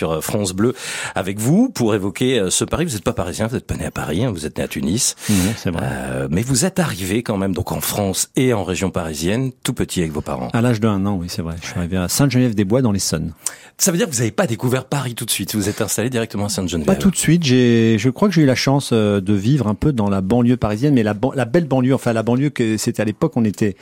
sur France Bleu avec vous pour évoquer ce Paris. Vous n'êtes pas parisien, vous n'êtes pas né à Paris, hein, vous êtes né à Tunis. c'est vrai. Euh, mais vous êtes arrivé quand même donc en France et en région parisienne, tout petit avec vos parents. À l'âge d'un an, oui, c'est vrai. Je suis arrivé à Sainte-Geneviève-des-Bois dans l'Essonne. Ça veut dire que vous n'avez pas découvert Paris tout de suite. Vous êtes installé directement à Sainte-Geneviève. Pas tout de suite. J'ai, je crois que j'ai eu la chance euh, de vivre un peu dans la banlieue parisienne, mais la, la belle banlieue, enfin la banlieue que c'était à l'époque, on était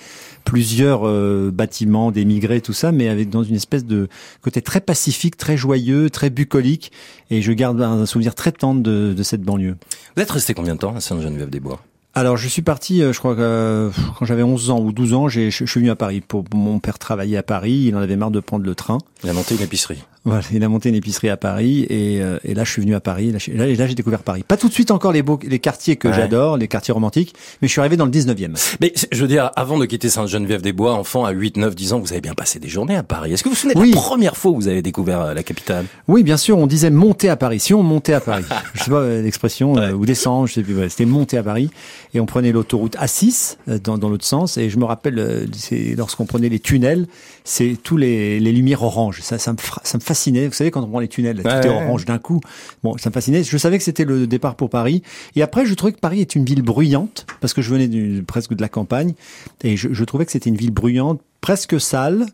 plusieurs euh, bâtiments d'émigrés, tout ça, mais avec dans une espèce de côté très pacifique, très joyeux, très bucolique. Et je garde un souvenir très tendre de, de cette banlieue. Vous êtes resté combien de temps à Sainte-Geneviève-des-Bois? Alors, je suis parti, euh, je crois que euh, quand j'avais 11 ans ou 12 ans, je suis venu à Paris. Pour mon père travaillait à Paris, il en avait marre de prendre le train. Il a monté une épicerie. Voilà, il a monté une épicerie à Paris et, euh, et là je suis venu à Paris. Là, là, là j'ai découvert Paris. Pas tout de suite encore les beaux, les quartiers que j'adore, les quartiers romantiques, mais je suis arrivé dans le 19e. Mais je veux dire, avant de quitter Sainte-Geneviève-des-Bois, enfant à 8, 9, 10 ans, vous avez bien passé des journées à Paris. Est-ce que vous vous souvenez de la première fois où vous avez découvert euh, la capitale? Oui, bien sûr. On disait monter à Paris. Si on montait à Paris, je sais pas euh, l'expression ou descendre, je sais plus. C'était monter à Paris et on prenait l'autoroute A6 dans, dans l'autre sens. Et je me rappelle, lorsqu'on prenait les tunnels, c'est tous les, les lumières oranges. Ça, ça me, ça me fascinait. Vous savez quand on les tunnels, tout est orange d'un coup. Bon, ça me fascinait. Je savais que c'était le départ pour Paris. Et après, je trouvais que Paris est une ville bruyante, parce que je venais du, presque de la campagne, et je, je trouvais que c'était une ville bruyante, presque sale,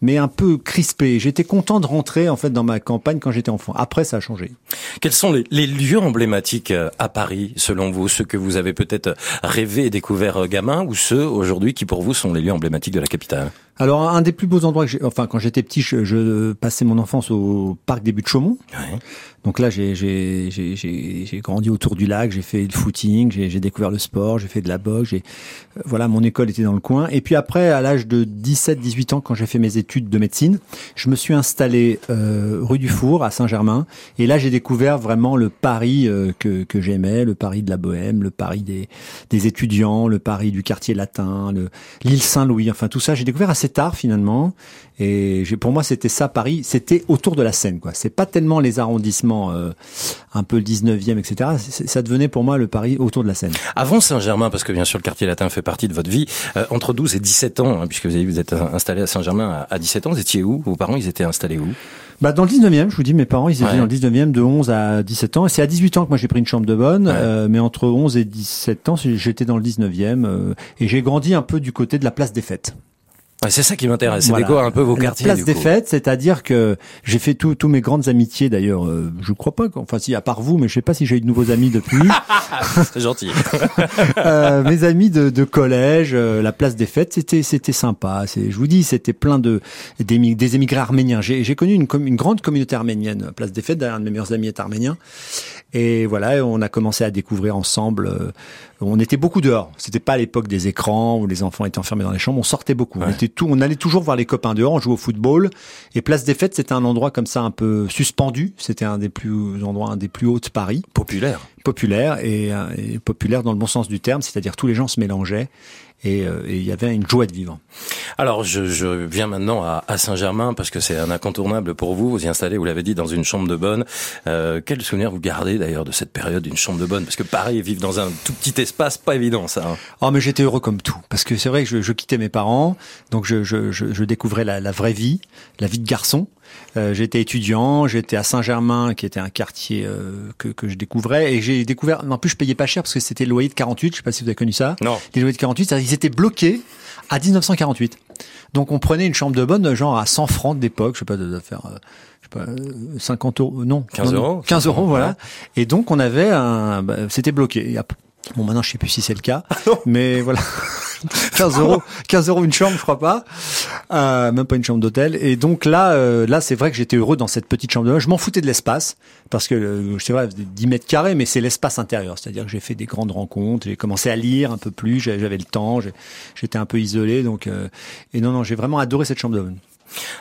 mais un peu crispé. J'étais content de rentrer en fait dans ma campagne quand j'étais enfant. Après, ça a changé. Quels sont les, les, lieux emblématiques euh, à Paris, selon vous, ceux que vous avez peut-être rêvé et découvert euh, gamin, ou ceux aujourd'hui qui pour vous sont les lieux emblématiques de la capitale? Alors un des plus beaux endroits que j'ai, enfin quand j'étais petit, je, je, passais mon enfance au parc des Buttes Chaumont. Donc là, j'ai grandi autour du lac, j'ai fait le footing, j'ai découvert le sport, j'ai fait de la boxe, euh, voilà, mon école était dans le coin. Et puis après, à l'âge de 17-18 ans, quand j'ai fait mes études de médecine, je me suis installé euh, rue du Four à Saint-Germain. Et là, j'ai découvert vraiment le Paris euh, que que j'aimais, le Paris de la bohème, le Paris des des étudiants, le Paris du quartier latin, le l'île Saint-Louis. Enfin tout ça, j'ai découvert assez tard finalement. Et pour moi, c'était ça Paris. C'était autour de la Seine, quoi. C'est pas tellement les arrondissements, euh, un peu le 19e, etc. Ça devenait pour moi le Paris autour de la Seine. Avant Saint-Germain, parce que bien sûr le quartier latin fait partie de votre vie, euh, entre 12 et 17 ans, hein, puisque vous, avez, vous êtes installé à Saint-Germain à, 17 ans, vous étiez où? Vos parents, ils étaient installés où? Bah dans le 19e, je vous dis, mes parents, ils étaient dans le 19e de 11 à 17 ans. Et c'est à 18 ans que moi j'ai pris une chambre de bonne. Euh, mais entre 11 et 17 ans, j'étais dans le 19e. Euh, et j'ai grandi un peu du côté de la place des fêtes c'est ça qui m'intéresse, c'est voilà. un peu vos quartiers. La place des fêtes, c'est-à-dire que j'ai fait tous mes grandes amitiés d'ailleurs. Euh, je crois pas, enfin si à part vous, mais je sais pas si j'ai eu de nouveaux amis depuis. c'est gentil. euh, mes amis de, de collège, euh, la place des fêtes, c'était c'était sympa. C'est, je vous dis, c'était plein de des, des émigrés arméniens. J'ai connu une, une grande communauté arménienne. Place des fêtes, un de mes meilleurs amis est arménien. Et voilà, on a commencé à découvrir ensemble. Euh, on était beaucoup dehors. C'était pas à l'époque des écrans où les enfants étaient enfermés dans les chambres. On sortait beaucoup. On était tout. On allait toujours voir les copains dehors. On jouait au football. Et Place des Fêtes, c'était un endroit comme ça un peu suspendu. C'était un des plus endroits, un des plus hauts de Paris. Populaire. Populaire et, euh, et populaire dans le bon sens du terme. C'est-à-dire tous les gens se mélangeaient et il y avait une joie de vivre. Alors je, je viens maintenant à, à Saint-Germain parce que c'est un incontournable pour vous. Vous y installez, vous l'avez dit, dans une chambre de bonne. Euh, quel souvenir vous gardez d'ailleurs de cette période d'une chambre de bonne? Parce que pareil, vivre dans un tout petit espace, pas évident ça. Hein. Oh mais j'étais heureux comme tout parce que c'est vrai que je, je, quittais mes parents, donc je, je, je découvrais la, la, vraie vie, la vie de garçon. Euh, j'étais étudiant, j'étais à Saint-Germain, qui était un quartier euh, que, que je découvrais, et j'ai découvert. En plus, je payais pas cher parce que c'était le loyer de 48. Je sais pas si vous avez connu ça. Non. Les loyers de 48, ils étaient bloqués à 1948. Donc on prenait une chambre de bonne, genre à 100 francs d'époque, je sais pas, de faire. Euh, je sais pas, 50 euros, non. 15 euros. 15 euros, voilà. Et donc on avait un, bah, c'était bloqué. Bon, maintenant, je sais plus si c'est le cas, ah mais voilà. 15 euros, 15 euros une chambre, je crois pas, euh, même pas une chambre d'hôtel. Et donc là, euh, là, c'est vrai que j'étais heureux dans cette petite chambre Je m'en foutais de l'espace parce que euh, sais pas, 10 mètres carrés, mais c'est l'espace intérieur. C'est-à-dire que j'ai fait des grandes rencontres, j'ai commencé à lire un peu plus, j'avais le temps, j'étais un peu isolé, donc euh, et non, non, j'ai vraiment adoré cette chambre de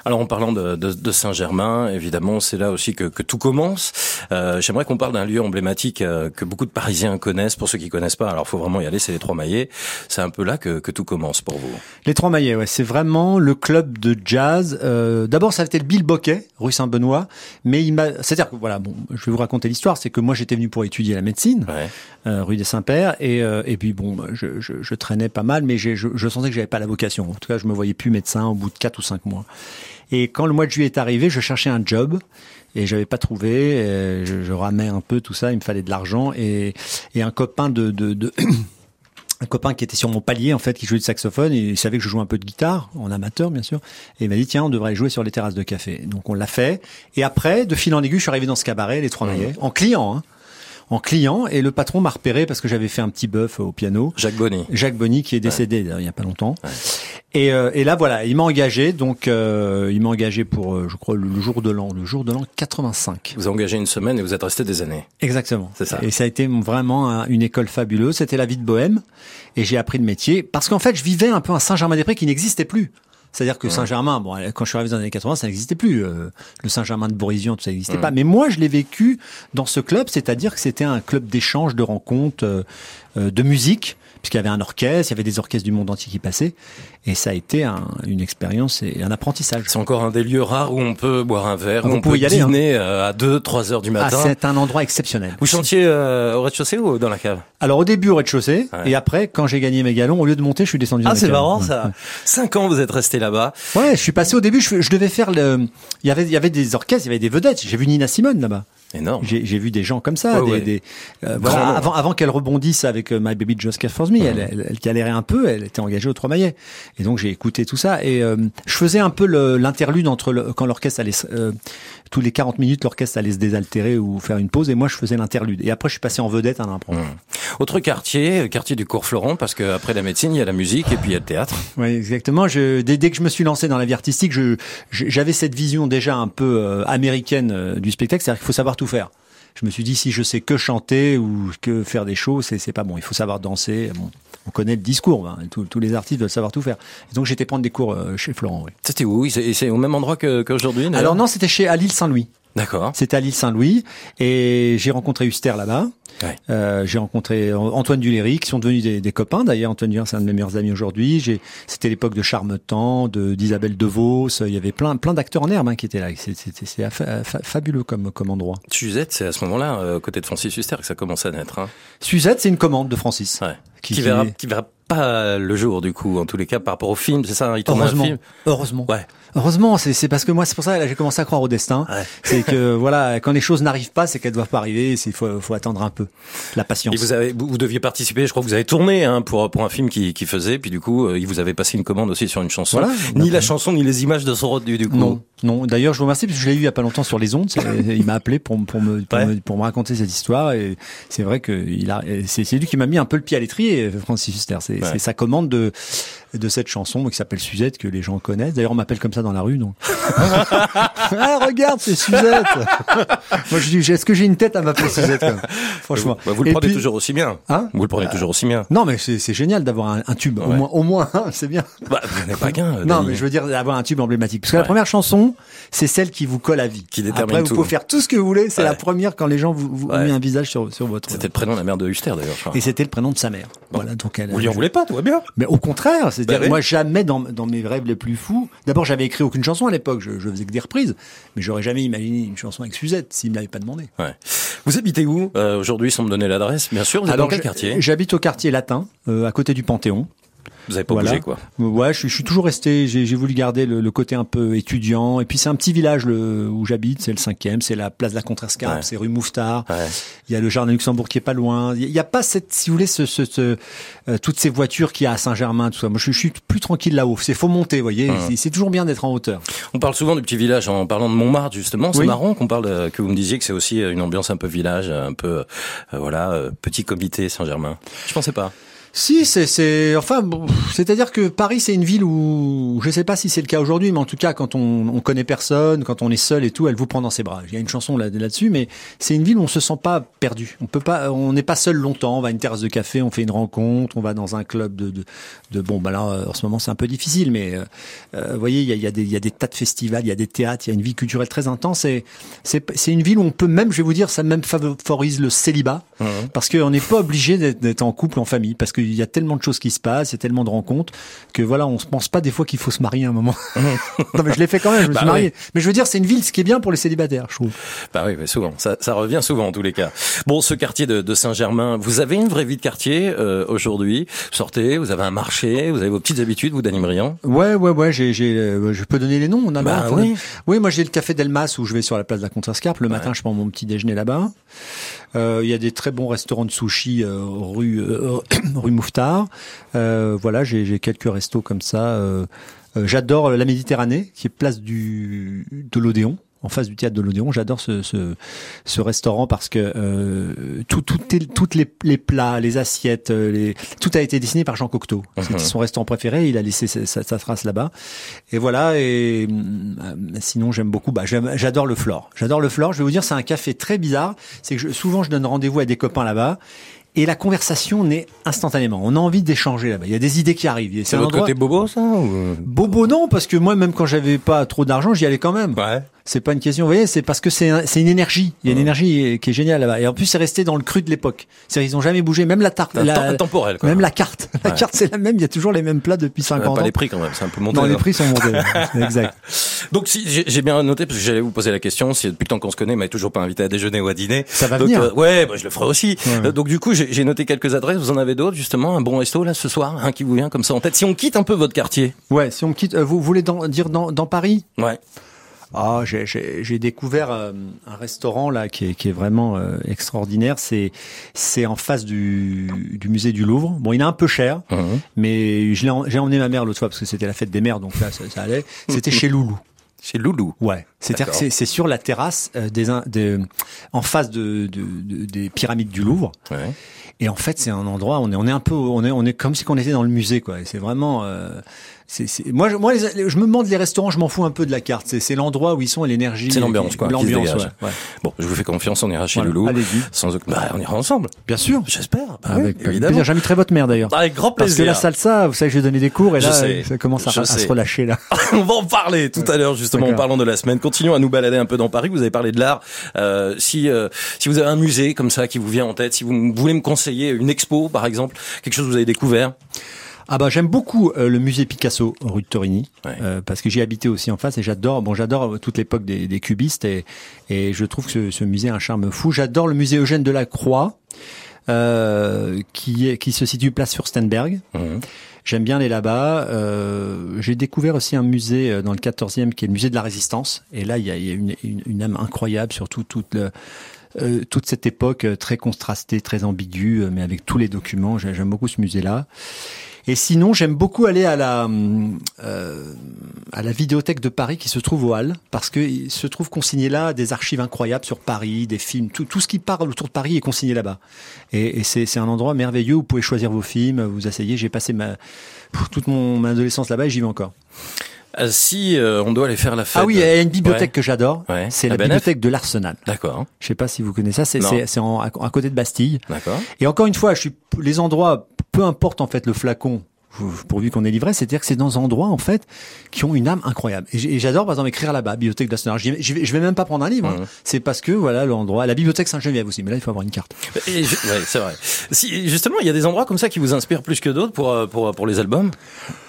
alors en parlant de, de, de Saint-Germain, évidemment, c'est là aussi que, que tout commence. Euh, J'aimerais qu'on parle d'un lieu emblématique euh, que beaucoup de Parisiens connaissent. Pour ceux qui connaissent pas, alors faut vraiment y aller. C'est les Trois Maillets. C'est un peu là que, que tout commence pour vous. Les Trois Maillets, ouais, c'est vraiment le club de jazz. Euh, D'abord, ça a été le Bill Boquet, rue Saint-Benoît, mais il m'a. C'est-à-dire que voilà, bon, je vais vous raconter l'histoire. C'est que moi, j'étais venu pour étudier la médecine, ouais. euh, rue des Saints-Pères, et, euh, et puis bon, je, je, je, traînais pas mal, mais je, je sentais que j'avais pas la vocation. En tout cas, je me voyais plus médecin au bout de quatre ou cinq mois. Et quand le mois de juillet est arrivé, je cherchais un job et j'avais pas trouvé. Je, je, ramais un peu tout ça, il me fallait de l'argent et, et un copain de, de, de un copain qui était sur mon palier en fait qui jouait du saxophone et il savait que je jouais un peu de guitare en amateur bien sûr et il m'a dit tiens on devrait jouer sur les terrasses de café donc on l'a fait et après de fil en aiguille je suis arrivé dans ce cabaret les trois maillets en client hein, en client et le patron m'a repéré parce que j'avais fait un petit bœuf au piano. Jacques Bonny. Jacques Bonny qui est décédé il y a pas longtemps. Ouais. Et, euh, et, là voilà, il m'a engagé donc euh, il m'a engagé pour euh, je crois le jour de l'an, le jour de l'an 85. Vous avez engagé une semaine et vous êtes resté des années. Exactement. C'est ça. Et ça a été vraiment un, une école fabuleuse, c'était la vie de bohème et j'ai appris le métier parce qu'en fait, je vivais un peu un Saint-Germain-des-Prés qui n'existait plus. C'est-à-dire que Saint-Germain, bon, quand je suis arrivé dans les années 80, ça n'existait plus. Euh, le Saint-Germain de Bourisian, tout ça n'existait pas. Mais moi, je l'ai vécu dans ce club, c'est-à-dire que c'était un club d'échange, de rencontres, de musique, puisqu'il y avait un orchestre, il y avait des orchestres du monde entier qui passaient. Et ça a été un, une expérience et un apprentissage. C'est encore un des lieux rares où on peut boire un verre, où on, peut y aller, dîner hein. à 2, 3 heures du matin. Ah, c'est un endroit exceptionnel. Vous chantiez euh, au rez-de-chaussée ou dans la cave? Alors au début au rez-de-chaussée, ouais. et après, quand j'ai gagné mes galons, au lieu de monter, je suis descendu. Ah, c'est marrant ça. Cinq ans, vous êtes resté là-bas. Ouais, je suis passé au début. Je, je, devais faire le. Il y avait, il y avait des orchestres, il y avait des vedettes. J'ai vu Nina Simone là-bas. Énorme. J'ai vu des gens comme ça, Ouais, des, ouais. des- euh, voilà, avant, avant qu'elle rebondisse avec euh, My Baby Just Care For Me, elle, elle, elle galérait un peu, elle était engagée aux Trois Maillets. Et donc j'ai écouté tout ça et euh, je faisais un peu le- l'interlude entre le, quand l'orchestre allait, se- euh, tous les 40 minutes, l'orchestre allait se désaltérer ou faire une pause et moi je faisais l'interlude. Et après je suis passé en vedette à l'impro. Autre quartier, quartier du Cours Florent, parce que après la médecine, il y a la musique et puis il y a le théâtre. Oui, exactement. Je, dès, dès que je me suis lancé dans la vie artistique, j'avais cette vision déjà un peu euh, américaine euh, du spectacle, c'est-à-dire qu'il faut savoir tout faire. Je me suis dit si je sais que chanter ou que faire des shows, c'est pas bon. Il faut savoir danser. Bon, on connaît le discours. hein, tous, tous les artistes veulent savoir tout faire. Et donc j'étais prendre des cours euh, chez Florent. Oui. C'était où? C'est au même endroit que- qu'aujourd'hui d'ailleurs? Alors non, c'était chez à l'île Saint-Louis. D'accord. C'était à l'île Saint-Louis et j'ai rencontré Huster là-bas. Ouais. Euh, j'ai rencontré Antoine Duléry qui sont devenus des, des copains. D'ailleurs, Antoine Duléry, c'est un de mes meilleurs amis aujourd'hui. C'était l'époque de Charmetan, de d'Isabelle Devos. Il y avait plein, plein d'acteurs en herbe hein, qui étaient là. Fa- fabuleux comme, comme endroit. Suzette, c'est à ce moment-là, euh, côté de Francis Huster, que ça commence à naître. Hein. Suzette, c'est une commande de Francis. Ouais. Qui- Qui, verra, qui verra pas le jour du coup, en tous les cas, par rapport au film, c'est ça hein, Il tourne un Heureusement. film. Heureusement. Ouais. Heureusement, c'est, parce que moi, c'est pour ça que j'ai commencé à croire au destin. Ouais. C'est que voilà, quand les choses n'arrivent pas, c'est qu'elles doivent pas arriver. Il faut, faut attendre un peu. La patience. Et vous avez, vous, deviez participer. Je crois que vous avez tourné hein, pour pour un film qui, qui faisait. Puis du coup, euh, il vous avait passé une commande aussi sur une chanson. Voilà. Ni la chanson, ni les images de son du, du coup. Non, non. D'ailleurs, je vous remercie parce que je l'ai eu il y a pas longtemps sur les ondes. Il m'a appelé pour, me- pour me pour, Ouais. me pour me raconter cette histoire et c'est vrai que il a c'est lui qui m'a mis un peu le pied à l'étrier, Francis Huster. C'est Ouais. c'est sa commande de de cette chanson qui s'appelle Suzette que les gens connaissent. D'ailleurs, on m'appelle comme ça dans la rue, donc. ah, regarde, c'est Suzette. Moi, je dis, est-ce que j'ai une tête à m'appeler Suzette quand même Franchement. Bah, vous le prenez puis- toujours aussi bien. Hein vous le prenez toujours aussi bien. Non, mais c'est c'est génial d'avoir un, un tube. Au moins, au moins, hein, c'est bien. Bah, vous pas qu'un. euh, Non, mais je veux dire d'avoir un tube emblématique. Parce que la première chanson, c'est celle qui vous colle à vie. Qui détermine Après, vous pouvez faire tout ce que vous voulez. C'est Ouais. la première quand les gens vous, vous mis un visage sur, sur votre. C'était le prénom de la mère de Huster d'ailleurs. Et c'était le prénom de sa mère. Voilà, donc elle. Vous lui en voulez pas, tout va bien. Mais au contraire, c'est-à-dire Bah oui. moi jamais dans, dans mes rêves les plus fous. D'abord, j'avais écrit aucune chanson à l'époque. Je, je faisais que des reprises, mais j'aurais jamais imaginé une chanson avec Suzette s'il me l'avait pas demandé. Ouais. Vous habitez où? Euh, aujourd'hui, sans me donner l'adresse Bien sûr, vous êtes dans quel quartier? J'habite au quartier latin, euh, à côté du Panthéon. Vous avez pas Voilà. bougé quoi Ouais, je, suis- je suis toujours resté. J'ai voulu garder le, le côté un peu étudiant. Et puis c'est un petit village le, où j'habite. C'est le cinquième. C'est la place de la Contrescarpe. Ouais. C'est rue Mouffetard. Ouais. Il y a le jardin Luxembourg qui est pas loin. Il y a pas cette, si vous voulez, ce, ce, ce, euh, toutes ces voitures qu'il y a à Saint-Germain, tout ça. Moi, je, je suis plus tranquille là-haut. C'est faut monter, vous voyez. C'est- toujours bien d'être en hauteur. On parle souvent du petit village en parlant de Montmartre justement. C'est Oui. marrant qu'on parle que vous me disiez que c'est aussi une ambiance un peu village, un peu euh, voilà euh, petit comité Saint-Germain. Je pensais pas. Si, c'est, c'est, enfin, bon, c'est-à-dire que Paris, c'est une ville où, je sais pas si c'est le cas aujourd'hui, mais en tout cas, quand on, on connaît personne, quand on est seul et tout, elle vous prend dans ses bras. Il y a une chanson là, là-dessus, mais c'est une ville où on se sent pas perdu. On peut pas, on n'est pas seul longtemps. On va à une terrasse de café, on fait une rencontre, on va dans un club de, de, de bon, bah là, euh, en ce moment, c'est un peu difficile, mais, euh, euh, vous voyez, il y a, il y a des, y a des tas de festivals, il y a des théâtres, il y a une vie culturelle très intense et c'est, c'est une ville où on peut même, je vais vous dire, ça même favorise le célibat parce qu'on n'est pas obligé d'être, d'être en couple, en famille, parce que qu'il y a tellement de choses qui se passent, il y a tellement de rencontres que voilà, on se pense pas des fois qu'il faut se marier à un moment. non mais je l'ai fait quand même, je me Bah suis marié. oui. Mais je veux dire, c'est une ville, ce qui est bien pour les célibataires, je trouve. Bah oui, mais souvent, ça, ça revient souvent en tous les cas. Bon, ce quartier de, de Saint-Germain, vous avez une vraie vie de quartier euh, aujourd'hui. Sortez, vous avez un marché, vous avez vos petites habitudes, vous, Briand. Ouais, ouais, ouais. J'ai, j'ai, euh, je peux donner les noms. On a Bah oui. Oui, moi j'ai le café Delmas où je vais sur la place de la Contrescarpe. Le matin, je prends mon petit déjeuner là-bas. Euh, Il y a des très bons restaurants de sushi euh, rue euh, rue Mouffetard. Voilà, j'ai, quelques restos comme ça. J'adore la Méditerranée, qui est place du de l'Odéon. En face du théâtre de l'Odéon, j'adore ce, ce, ce restaurant parce que euh, tout, tout est- toutes les, les plats, les assiettes, euh, les, tout a été dessiné par Jean Cocteau. C'était Mhm. son restaurant préféré. Il a laissé sa, sa- sa trace là-bas. Et voilà. Et euh, sinon, j'aime beaucoup. Bah, j'adore le Flore. J'adore le Flore. Je vais vous dire, c'est un café très bizarre. C'est que je- souvent, je donne rendez-vous à des copains là-bas. Et la conversation naît instantanément. On a envie d'échanger là-bas. Il y a des idées qui arrivent. C'est votre endroit- côté bobo, ça ou... Bobo non, parce que moi, même quand j'avais pas trop d'argent, j'y allais quand même. Ouais. C'est pas une question, vous voyez, c'est parce que c'est un- c'est une énergie. Il y a une Ouais. énergie qui est géniale là-bas. Et en plus, c'est resté dans le cru de l'époque. C'est-à-dire, ils ont jamais bougé. Même la tarte, la- temps- temporel, quoi. même la carte. La Ouais. carte, c'est la même. Il y a toujours les mêmes plats depuis Euh, 50 pas ans. les prix quand même, c'est un peu monté. Non, les prix sont montés. exact. Donc si j'ai bien noté parce que j'allais vous poser la question, si depuis le temps qu'on se connaît, mais toujours pas invité à déjeuner ou à dîner. Ça va Donc, venir. euh, ouais, bah, je le ferai aussi. Ouais. Euh, donc du coup, j'ai noté quelques adresses. Vous en avez d'autres justement Un bon resto là ce soir, un qui vous vient comme ça en tête? Si on quitte un peu votre quartier. Ouais, si on quitte, euh, vous voulez dans- dire dans, dans Paris? Ouais. Ah, j'ai- découvert euh, un restaurant là qui est, qui est vraiment euh, extraordinaire. C'est c'est en face du, du musée du Louvre. Bon, il est un peu cher, mais j'ai emmené ma mère l'autre fois parce que c'était la fête des mères, donc là ça, ça allait. C'était chez Loulou. Chez Loulou. Ouais, c'est-à-dire que c'est sur la terrasse euh, des, en face de, de- de- des pyramides du Louvre. Ouais. Et en fait, c'est un endroit, on est, on est un peu, on est, on est comme si on était dans le musée, quoi. C'est vraiment, c'est, c'est- moi, je, moi, les- je me demande les restaurants, je m'en fous un peu de la carte. C'est, c'est l'endroit où ils sont, et l'énergie. C'est l'ambiance, quoi, qui se L'ambiance, ouais. ouais. Bon, je vous fais confiance, on ira chez Voilà. Loulou. Allez-y. Sans bah, on ira ensemble. Bien sûr. J'espère. Bah oui, Avec évidemment. plaisir. J'inviterai votre mère d'ailleurs. Avec grand Parce que plaisir. la salsa, vous savez que j'ai donné des cours et là, ça commence à, se relâcher là. on va en parler tout à l'heure justement en parlant de la semaine. Continuons à nous balader un peu dans Paris. Vous avez parlé de l'art. Euh, si euh, si vous avez un musée comme ça qui vous vient en tête, si vous voulez me conseiller une expo par exemple, quelque chose que vous avez découvert. Ah bah j'aime beaucoup euh, le musée Picasso rue de Torigny Ouais. euh, parce que j'y habité aussi en face et j'adore bon j'adore euh, toute l'époque des, des cubistes et, et je trouve que ce, ce musée a un charme fou. J'adore le musée Eugène Delacroix euh, qui est qui se situe place Furstenberg. Mhm. J'aime bien aller là-bas. Euh, J'ai découvert aussi un musée euh, dans le 14e qui est le musée de la Résistance. Et là, il y a, il y a une, une, une âme incroyable, surtout toute, le, euh, toute cette époque euh, très contrastée, très ambiguë, mais avec tous les documents. J'ai- J'aime beaucoup ce musée-là. Et sinon, j'aime beaucoup aller à la hum, euh, à la vidéothèque de Paris qui se trouve au Halles, parce que il se trouve consigné là des archives incroyables sur Paris, des films, tout, tout ce qui parle autour de Paris est consigné là-bas. Et, et c'est un endroit merveilleux où vous pouvez choisir vos films, vous asseyez. J'ai passé ma toute mon adolescence là-bas et j'y vais encore. Euh, si euh, on doit aller faire la fête. Ah oui, il y a une bibliothèque Ouais. que j'adore. Ouais. C'est la bibliothèque de l'Arsenal. D'accord, Je sais pas si vous connaissez ça. C'est à côté de Bastille. d'accord. Et encore une fois, je suis les endroits, peu importe en fait le flacon, pourvu qu'on est livré, c'est-à-dire que c'est dans des endroits en fait qui ont une âme incroyable. Et j'adore par exemple écrire là-bas, bibliothèque vais- Je vais, je vais même pas prendre un livre. hein. C'est parce que voilà l'endroit, la bibliothèque Saint-Geneviève aussi. Mais là, il faut avoir une carte. Et je- ouais, c'est vrai. Si justement, il y a des endroits comme ça qui vous inspirent plus que d'autres pour euh, pour pour les albums,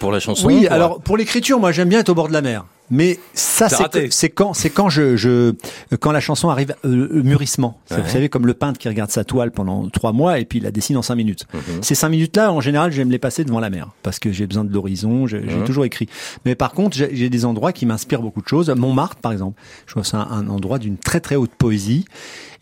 pour la chanson. Oui, pour- alors pour l'écriture, moi j'aime bien être au bord de la mer. Mais ça, C'est quand, c'est quand je, je, quand la chanson arrive euh, au mûrissement. Ouais. Vous savez, comme le peintre qui regarde sa toile pendant trois mois et puis il la dessine en cinq minutes. Mhm. Ces cinq minutes-là, en général, j'aime les passer devant la mer parce que j'ai besoin de l'horizon. J'ai Mhm. toujours écrit. Mais par contre, j'ai des endroits qui m'inspirent beaucoup de choses. Montmartre, par exemple, je trouve que c'est un, un endroit d'une très très haute poésie.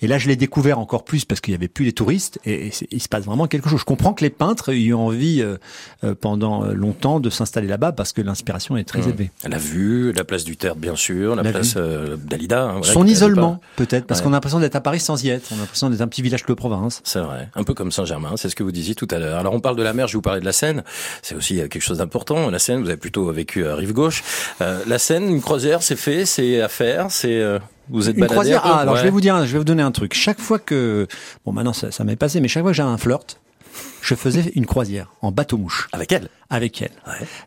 Et là, je l'ai découvert encore plus parce qu'il y avait plus les touristes et, il se passe vraiment quelque chose. Je comprends que les peintres aient eu envie euh, euh, pendant euh, longtemps de s'installer là-bas parce que l'inspiration est très Mhm. élevée. La vue, la place du Tertre, bien sûr, la, La place euh, d'Alida. hein, voilà, Son isolement, peut-être, parce Ouais. qu'on a l'impression d'être à Paris sans y être. On a l'impression d'être un petit village de province. C'est vrai, un peu comme Saint-Germain, c'est ce que vous disiez tout à l'heure. Alors on parle de la mer, je vais vous parlais de la Seine, c'est aussi euh, quelque chose d'important. La Seine, vous avez plutôt vécu à rive gauche. Euh, la Seine, une croisière, c'est fait, c'est à faire, c'est euh, vous êtes Une croisière. un peu Ah, alors je vais vous dire, je vais vous donner un truc. Chaque fois que, bon, maintenant ça, ça m'est passé, mais chaque fois que j'ai un flirt, je faisais une croisière en bateau mouche. Avec elle Avec elle.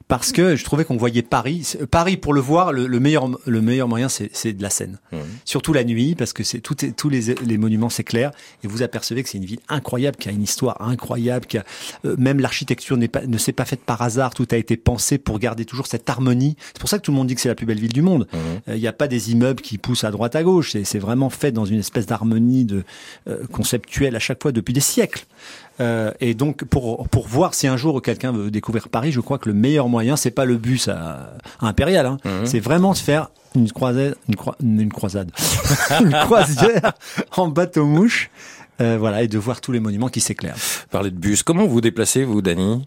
Parce que je trouvais qu'on voyait Paris. Paris, pour le voir, le, meilleur, le meilleur moyen, c'est de la Seine. Mmh. Surtout la nuit, parce que c'est tous les, les monuments s'éclairent et vous apercevez que c'est une ville incroyable, qui a une histoire incroyable, qui a, euh, même l'architecture pas, ne s'est pas faite par hasard. Tout a été pensé pour garder toujours cette harmonie. C'est pour ça que tout le monde dit que c'est la plus belle ville du monde. Mmh. Euh, il n'y a pas des immeubles qui poussent à droite à gauche. C'est vraiment fait dans une espèce d'harmonie de euh, conceptuelle à chaque fois depuis des siècles. Euh, et donc pour pour voir si un jour quelqu'un veut découvrir Paris, je crois que le meilleur moyen, c'est pas le bus à, impérial, hein. Mhm. c'est vraiment de faire une croisade, une, une croisade, une croisière en bateau mouche. Euh, voilà, et de voir tous les monuments qui s'éclairent. Parler de bus, comment vous vous déplacez, vous, Dany?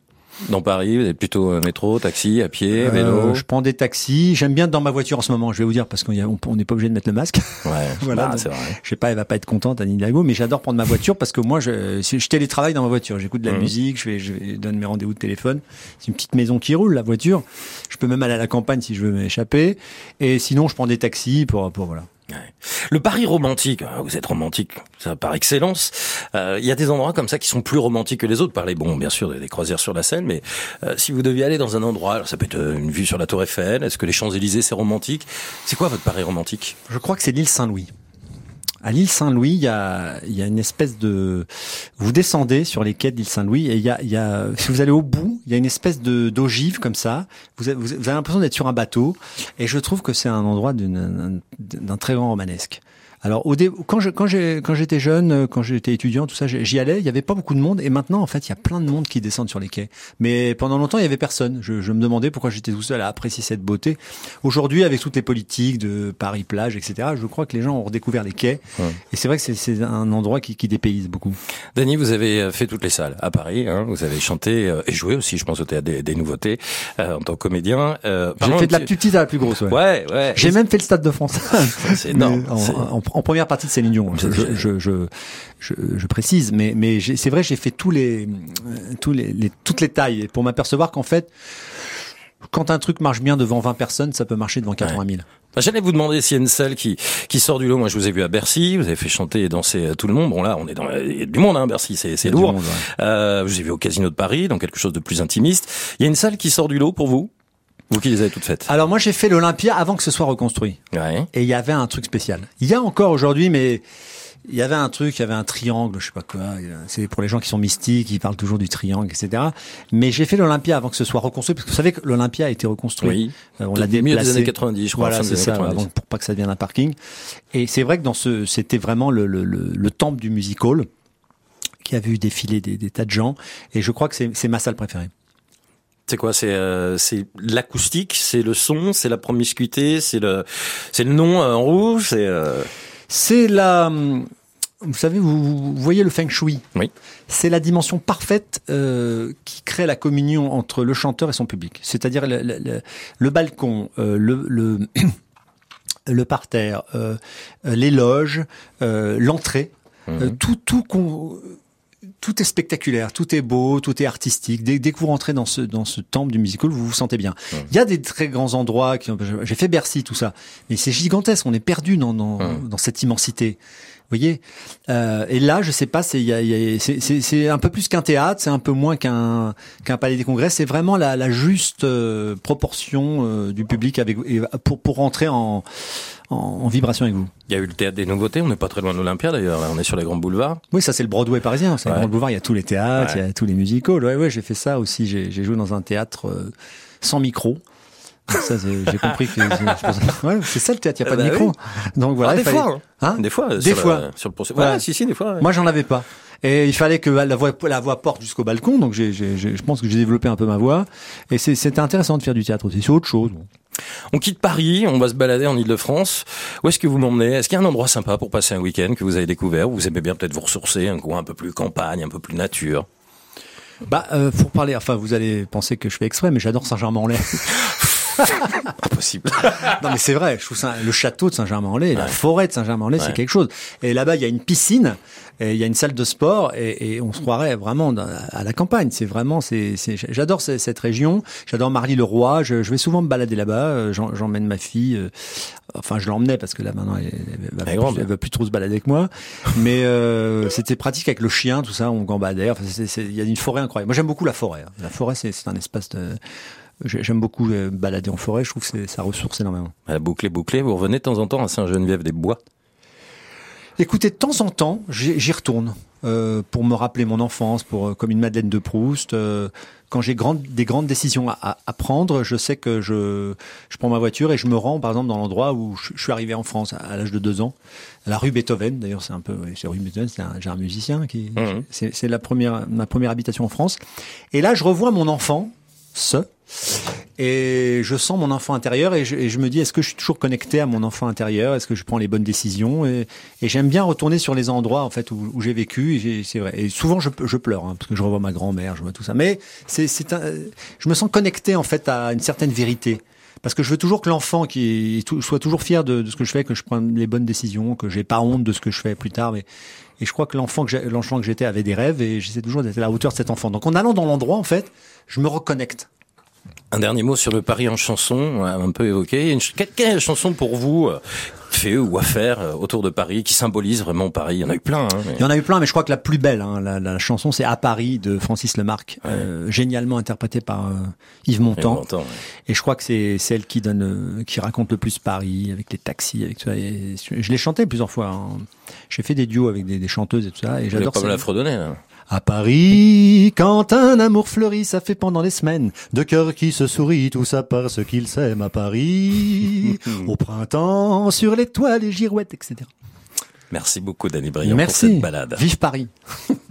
Dans Paris, vous êtes plutôt euh, métro, taxi, à pied, euh, vélo Je prends des taxis. J'aime bien dans ma voiture en ce moment, je vais vous dire, parce qu'on n'est pas obligé de mettre le masque. Ouais, voilà, bah, c'est vrai. Je sais pas, elle va pas être contente, Anne Hidalgo, mais j'adore prendre ma voiture parce que moi, je, je télétravaille dans ma voiture. J'écoute de la mmh. musique, je, vais, je donne mes rendez-vous de téléphone. C'est une petite maison qui roule, la voiture. Je peux même aller à la campagne si je veux m'échapper. Et sinon, je prends des taxis pour, pour voilà. Le Paris romantique, hein, vous êtes romantique, ça par excellence. Euh, il y a des endroits comme ça qui sont plus romantiques que les autres. Parlez, bon, bien sûr, des croisières sur la Seine, mais euh, si vous deviez aller dans un endroit, alors ça peut être euh, une vue sur la Tour Eiffel. Est-ce que les Champs Élysées c'est romantique? C'est quoi votre Paris romantique? Je crois que c'est l'île Saint-Louis à l'île Saint-Louis, il y a, y a une espèce de, vous descendez sur les quais de l'île Saint-Louis et il y a, y a, si vous allez au bout, il y a une espèce de d'ogive comme ça. Vous avez, vous avez l'impression d'être sur un bateau et je trouve que c'est un endroit d'un très grand romanesque. Alors au dé... quand je, quand j'ai quand j'étais jeune, euh, quand j'étais étudiant, tout ça, j'y allais. Il y avait pas beaucoup de monde et maintenant en fait il y a plein de monde qui descendent sur les quais. Mais pendant longtemps il y avait personne. Je, je me demandais pourquoi j'étais tout seul à apprécier cette beauté. Aujourd'hui avec toutes les politiques de Paris plage, etc. Je crois que les gens ont redécouvert les quais et c'est vrai que c'est un endroit qui, qui dépayse beaucoup. Dany, vous avez euh, fait toutes les salles à Paris. Hein, vous avez chanté euh, et joué aussi, je pense au théâtre des, des nouveautés en tant que comédien. Euh, j'ai fait de la plus petite à la plus grosse. Ouais. Ouais. ouais. J'ai même fait le Stade de France. c'est énorme en première partie de Céline Dion. Je, je, je, je, précise, mais, mais c'est vrai, j'ai fait tous les, tous les, les, toutes les tailles pour m'apercevoir qu'en fait, quand un truc marche bien devant 20 personnes, ça peut marcher devant 80 000. Bah, j'allais vous demander s'il y a une salle qui, qui sort du lot. Moi, je vous ai vu à Bercy, vous avez fait chanter et danser euh, tout le monde. Bon, là, on est dans il y a du monde, hein, Bercy, c'est lourd. euh, je vous ai vu au Casino de Paris, dans quelque chose de plus intimiste. Il y a une salle qui sort du lot pour vous? Vous qui les avez toutes faites Alors moi j'ai fait l'Olympia avant que ce soit reconstruit. Ouais. Et il y avait un truc spécial. Il y a encore aujourd'hui, mais il y avait un truc, il y avait un triangle, je sais pas quoi. C'est pour les gens qui sont mystiques, ils parlent toujours du triangle, etc. Mais j'ai fait l'Olympia avant que ce soit reconstruit, parce que vous savez que l'Olympia a été reconstruit. Oui. Euh, on l'a déplacé. des années 90, je crois. Voilà, c'est ça, avant, pour pas que ça devienne un parking. Et c'est vrai que dans ce, c'était vraiment le, le, le, le temple du music hall qui a vu défiler des, des tas de gens. Et je crois que c'est ma salle préférée. C'est quoi C'est euh, c'est l'acoustique, c'est le son, c'est la promiscuité, c'est le c'est le nom euh, en rouge, c'est euh, c'est la vous savez, vous, voyez le feng shui. Oui. C'est la dimension parfaite euh, qui crée la communion entre le chanteur et son public. C'est-à-dire le, le, le, balcon, le, le, le parterre, les loges, l'entrée, mhm. tout, tout tout est spectaculaire, tout est beau, tout est artistique. Dès, dès que vous rentrez dans ce dans ce temple du musical, vous vous sentez bien. Il y a des très grands endroits qui j'ai fait Bercy tout ça, mais c'est gigantesque. On est perdu dans dans, dans cette immensité. Vous voyez euh, Et là, je sais pas, c'est c'est un peu plus qu'un théâtre, c'est un peu moins qu'un qu'un palais des congrès. C'est vraiment la, la juste euh, proportion euh, du public avec pour pour rentrer en en, vibration avec vous. Il y a eu le théâtre des nouveautés, on n'est pas très loin de l'Olympia d'ailleurs, on est sur les grands boulevards. Oui, ça c'est le Broadway parisien, c'est le grand boulevard, il y a tous les théâtres, il y a tous les musicals. Ouais, ouais, j'ai fait ça aussi, j'ai joué dans un théâtre euh, sans micro. Ça, j'ai compris que ouais, c'est ça le théâtre, il n'y a pas de bah micro. Donc voilà, ah, des, fois, hein. hein des fois, des fois, sur le voilà. si si, des fois. Moi, j'en avais pas. Et il fallait que la voix, la voix porte jusqu'au balcon, donc j'ai, je pense que j'ai développé un peu ma voix. Et c'était intéressant de faire du théâtre aussi. C'est autre chose. On quitte Paris, on va se balader en Ile-de-France. Où est-ce que vous m'emmenez Est-ce qu'il y a un endroit sympa pour passer un week-end que vous avez découvert Où vous aimez bien peut-être vous ressourcer, un coin un peu plus campagne, un peu plus nature? Bah, euh, pour parler, enfin, vous allez penser que je fais exprès, mais j'adore Saint-Germain-en-Laye. Impossible. non mais c'est vrai, je trouve ça, le château de Saint-Germain-en-Laye, la forêt de Saint-Germain-en-Laye, c'est quelque chose. Et là-bas, il y a une piscine, et il y a une salle de sport, et, et on se croirait vraiment à la campagne. C'est vraiment, c'est, j'adore cette région. J'adore Marly-le-Roi. Je, je, vais souvent me balader là-bas. J'emmène ma fille. Euh, enfin, je l'emmenais parce que là maintenant, elle, elle, va, plus, va, plus, trop se balader que moi. Mais euh, c'était pratique avec le chien, tout ça. On gambadait. Enfin, il y a une forêt incroyable. Moi, j'aime beaucoup la forêt. Hein. La forêt, c'est un espace de J'aime beaucoup euh, balader en forêt, je trouve que ça ressource énormément. Bouclé, bouclé, vous revenez de temps en temps à Saint-Geneviève-des-Bois? Écoutez, de temps en temps, j'y retourne euh, pour me rappeler mon enfance, pour euh, comme une Madeleine de Proust. Euh, quand j'ai grande, des grandes décisions à, à, prendre, je sais que je, je prends ma voiture et je me rends, par exemple, dans l'endroit où je, suis arrivé en France à, l'âge de deux ans, à la rue Beethoven. D'ailleurs, c'est un peu, c'est rue Beethoven, c'est un, un, musicien qui, mmh. c'est la première, ma première habitation en France. Et là, je revois mon enfant, ce, et je sens mon enfant intérieur et je, me dis est-ce que je suis toujours connecté à mon enfant intérieur? Est-ce que je prends les bonnes décisions? Et, j'aime bien retourner sur les endroits en fait où, j'ai vécu. C'est vrai. Et souvent je, pleure hein, parce que je revois ma grand-mère, je vois tout ça. Mais c'est, je me sens connecté en fait à une certaine vérité. Parce que je veux toujours que l'enfant qui soit toujours fier de, ce que je fais, que je prenne les bonnes décisions, que j'ai pas honte de ce que je fais plus tard. Et je crois que l'enfant que l'enfant que j'étais avait des rêves et j'essaie toujours d'être à la hauteur de cet enfant. Donc en allant dans l'endroit, en fait, je me reconnecte. Un dernier mot sur le Paris en chanson, un peu évoqué. Quelle, chanson pour vous euh, fait ou à faire euh, autour de Paris qui symbolise vraiment Paris? Il y en a eu plein. Hein, Il y en a eu plein, mais je crois que la plus belle, hein, la, chanson, c'est À Paris de Francis Lemarque, euh, génialement interprétée par Yves Montand. Et je crois que c'est celle qui donne, qui raconte le plus Paris avec les taxis, avec tout ça. je l'ai chanté plusieurs fois. Hein. J'ai fait des duos avec des, chanteuses et tout ça. Et j'adore. Pas la fredonner. Là. À Paris, quand un amour fleurit, ça fait pendant des semaines. De cœur qui se sourit, tout ça parce qu'il s'aime à Paris. Au printemps, sur les toiles, les girouettes, etc. Merci beaucoup, Danny Briand, Merci. pour cette balade. Vive Paris